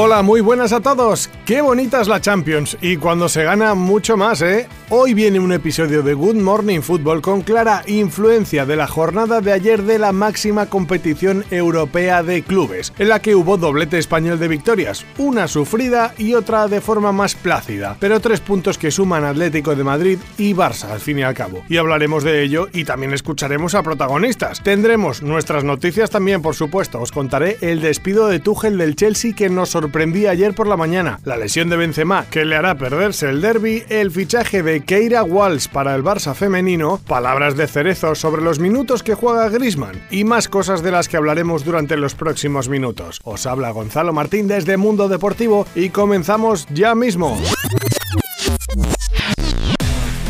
Hola, muy buenas a todos. Qué bonita es la Champions y cuando se gana mucho más, ¿eh? Hoy viene un episodio de Good Morning Football con clara influencia de la jornada de ayer de la máxima competición europea de clubes, en la que hubo doblete español de victorias, una sufrida y otra de forma más plácida, pero tres puntos que suman Atlético de Madrid y Barça al fin y al cabo. Y hablaremos de ello y también escucharemos a protagonistas. Tendremos nuestras noticias también, por supuesto. Os contaré el despido de Tuchel del Chelsea que nos sorprendió sorprendí ayer por la mañana, la lesión de Benzema que le hará perderse el derby, el fichaje de Keira Walsh para el Barça femenino, palabras de Cerezo sobre los minutos que juega Griezmann y más cosas de las que hablaremos durante los próximos minutos. Os habla Gonzalo Martín desde Mundo Deportivo y comenzamos ya mismo.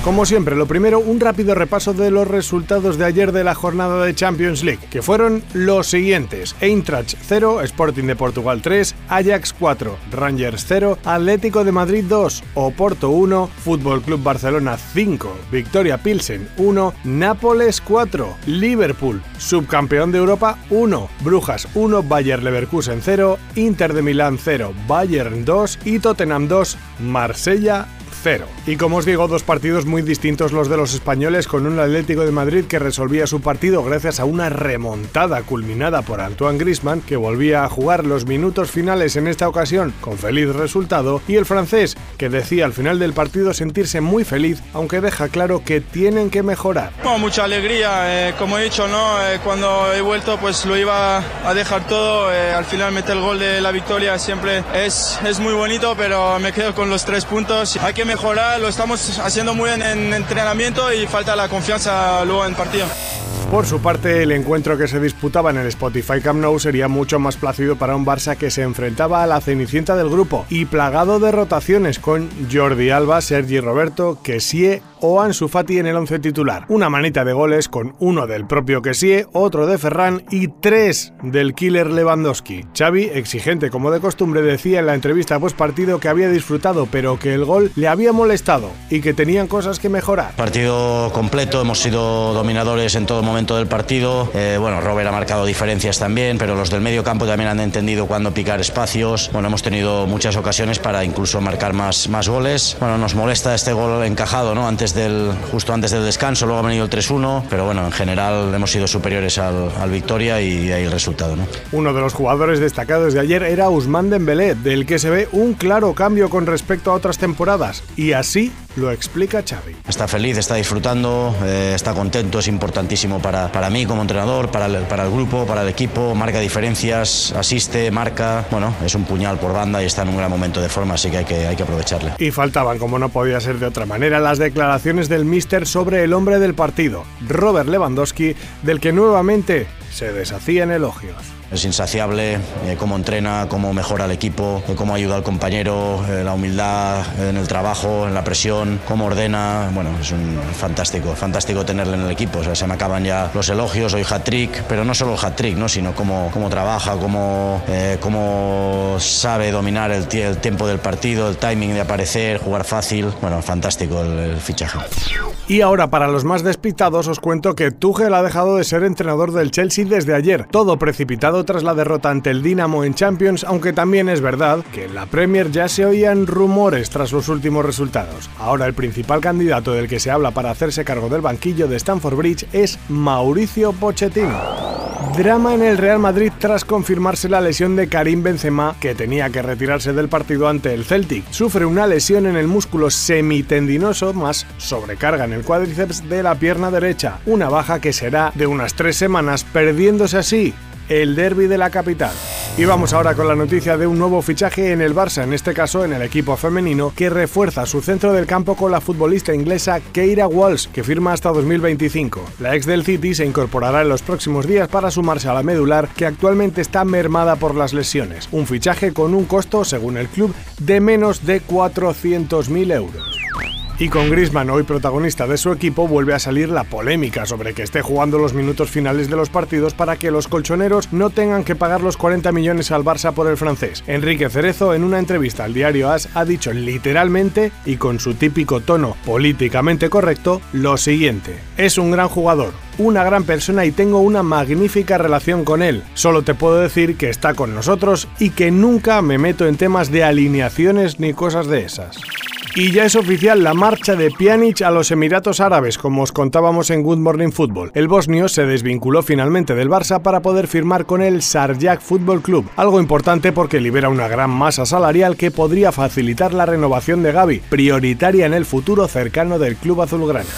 Como siempre, lo primero, un rápido repaso de los resultados de ayer de la jornada de Champions League, que fueron los siguientes: Eintracht 0, Sporting de Portugal 3, Ajax 4, Rangers 0, Atlético de Madrid 2, Oporto 1, Fútbol Club Barcelona 5, Victoria Pilsen 1, Nápoles 4, Liverpool, subcampeón de Europa 1, Brujas 1, Bayer Leverkusen 0, Inter de Milán 0, Bayern 2 y Tottenham 2, Marsella y como os digo, dos partidos muy distintos los de los españoles con un Atlético de Madrid que resolvía su partido gracias a una remontada culminada por Antoine Griezmann que volvía a jugar los minutos finales en esta ocasión con feliz resultado y el francés que decía al final del partido sentirse muy feliz aunque deja claro que tienen que mejorar. mucha alegría, eh, como he dicho, ¿no? Eh, cuando he vuelto pues lo iba a dejar todo, eh, al final meter el gol de la victoria siempre es, es muy bonito pero me quedo con los tres puntos. Hay que mejorar, lo estamos haciendo muy bien en entrenamiento y falta la confianza luego en partido. Por su parte, el encuentro que se disputaba en el Spotify Camp Nou sería mucho más plácido para un Barça que se enfrentaba a la cenicienta del grupo y plagado de rotaciones con Jordi Alba, Sergi Roberto, Kessie o Ansu Fati en el once titular. Una manita de goles con uno del propio Kessie, otro de Ferran y tres del killer Lewandowski. Xavi, exigente como de costumbre, decía en la entrevista post partido que había disfrutado pero que el gol le había molestado y que tenían cosas que mejorar. Partido completo, hemos sido dominadores en todo momento del partido. Eh, bueno, Robert ha marcado diferencias también, pero los del medio campo también han entendido cuándo picar espacios. Bueno, hemos tenido muchas ocasiones para incluso marcar más, más goles. Bueno, nos molesta este gol encajado, ¿no? Antes del, justo antes del descanso, luego ha venido el 3-1, pero bueno, en general hemos sido superiores al, al Victoria y ahí el resultado, ¿no? Uno de los jugadores destacados de ayer era Usman Dembélé, del que se ve un claro cambio con respecto a otras temporadas, y así lo explica Xavi. Está feliz, está disfrutando, eh, está contento, es importantísimo para, para mí como entrenador, para el, para el grupo, para el equipo, marca diferencias, asiste, marca, bueno, es un puñal por banda y está en un gran momento de forma, así que hay que, hay que aprovecharle. Y faltaban, como no podía ser de otra manera, las declaraciones del míster sobre el hombre del partido, Robert Lewandowski, del que nuevamente se deshacía en elogios. Es insaciable eh, cómo entrena, cómo mejora el equipo, eh, cómo ayuda al compañero, eh, la humildad en el trabajo, en la presión, cómo ordena. Bueno, es un fantástico, fantástico tenerle en el equipo. O sea, se me acaban ya los elogios, hoy hat-trick, pero no solo el hat-trick, ¿no? sino cómo, cómo trabaja, cómo, cómo sabe dominar el, el, tiempo del partido, el timing de aparecer, jugar fácil. Bueno, fantástico el, el fichaje. Y ahora, para los más despistados, os cuento que Tuchel ha dejado de ser entrenador del Chelsea desde ayer. Todo precipitado tras la derrota ante el Dinamo en Champions, aunque también es verdad que en la Premier ya se oían rumores tras los últimos resultados. Ahora el principal candidato del que se habla para hacerse cargo del banquillo de Stamford Bridge es Mauricio Pochettino. Drama en el Real Madrid tras confirmarse la lesión de Karim Benzema, que tenía que retirarse del partido ante el Celtic. Sufre una lesión en el músculo semitendinoso más sobrecarga en el cuádriceps de la pierna derecha, una baja que será de unas tres semanas, perdiéndose así el derby de la capital. Y vamos ahora con la noticia de un nuevo fichaje en el Barça, en este caso en el equipo femenino, que refuerza su centro del campo con la futbolista inglesa Keira Walsh, que firma hasta 2025. La ex del City se incorporará en los próximos días para sumarse a la medular, que actualmente está mermada por las lesiones. Un fichaje con un costo, según el club, de menos de 400.000 euros. Y con Griezmann, hoy protagonista de su equipo, vuelve a salir la polémica sobre que esté jugando los minutos finales de los partidos para que los colchoneros no tengan que pagar los 40 millones al Barça por el francés. Enrique Cerezo, en una entrevista al diario AS, ha dicho literalmente y con su típico tono políticamente correcto lo siguiente: Es un gran jugador, una gran persona y tengo una magnífica relación con él. Solo te puedo decir que está con nosotros y que nunca me meto en temas de alineaciones ni cosas de esas. Y ya es oficial la marcha de Pjanic a los Emiratos Árabes, como os contábamos en Good Morning Football. El bosnio se desvinculó finalmente del Barça para poder firmar con el Sarjak Football Club, algo importante porque libera una gran masa salarial que podría facilitar la renovación de Gaby, prioritaria en el futuro cercano del club azulgrana.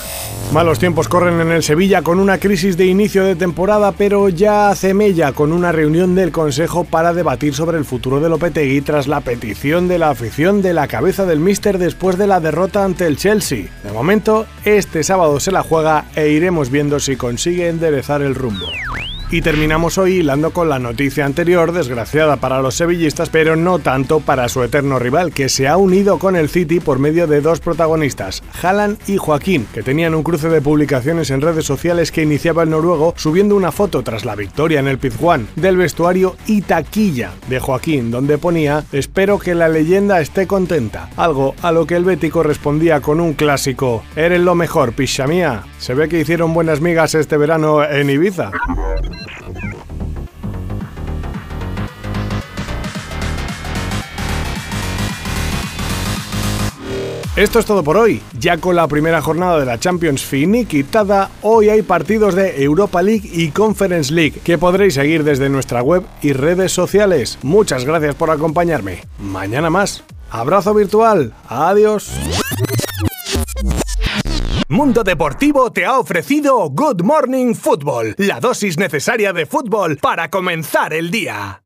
Malos tiempos corren en el Sevilla con una crisis de inicio de temporada, pero ya hace con una reunión del Consejo para debatir sobre el futuro de Lopetegui tras la petición de la afición de la cabeza del Mister después de la derrota ante el Chelsea. De momento, este sábado se la juega e iremos viendo si consigue enderezar el rumbo. Y terminamos hoy hilando con la noticia anterior, desgraciada para los sevillistas, pero no tanto para su eterno rival, que se ha unido con el City por medio de dos protagonistas, Haaland y Joaquín, que tenían un cruce de publicaciones en redes sociales que iniciaba el noruego subiendo una foto tras la victoria en el Pizjuán del vestuario y taquilla de Joaquín, donde ponía Espero que la leyenda esté contenta, algo a lo que el bético respondía con un clásico Eres lo mejor, picha mía. Se ve que hicieron buenas migas este verano en Ibiza. Esto es todo por hoy. Ya con la primera jornada de la Champions finiquitada, hoy hay partidos de Europa League y Conference League que podréis seguir desde nuestra web y redes sociales. Muchas gracias por acompañarme. Mañana más. Abrazo virtual. Adiós. Mundo Deportivo te ha ofrecido Good Morning Football, la dosis necesaria de fútbol para comenzar el día.